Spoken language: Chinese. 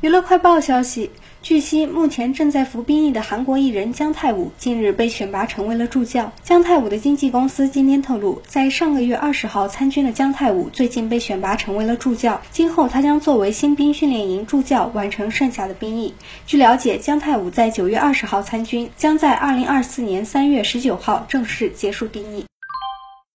娱乐快报消息，据悉，目前正在服兵役的韩国艺人姜泰武近日被选拔成为了助教。姜泰武的经纪公司今天透露，在上个月二十号参军的姜泰武最近被选拔成为了助教，今后他将作为新兵训练营助教完成剩下的兵役。据了解，姜泰武在九月二十号参军，将在二零二四年三月十九号正式结束兵役。